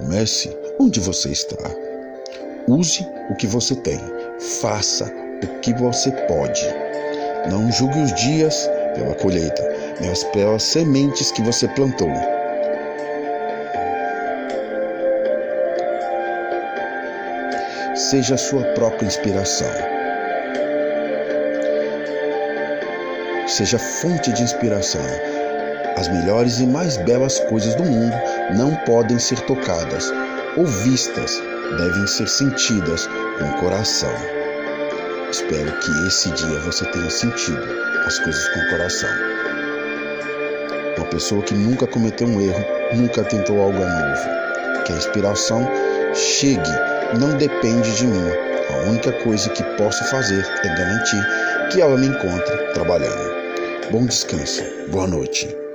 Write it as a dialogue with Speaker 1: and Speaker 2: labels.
Speaker 1: Comece onde você está. Use o que você tem. Faça o que você pode. Não julgue os dias pela colheita, mas pelas sementes que você plantou. Seja a sua própria inspiração. Seja fonte de inspiração. As melhores e mais belas coisas do mundo não podem ser tocadas ou vistas, devem ser sentidas com o coração. Espero que esse dia você tenha sentido as coisas com o coração. Uma pessoa que nunca cometeu um erro, nunca tentou algo novo. Que a inspiração chegue não depende de mim. A única coisa que posso fazer é garantir que ela me encontre trabalhando. Bom descanso. Boa noite.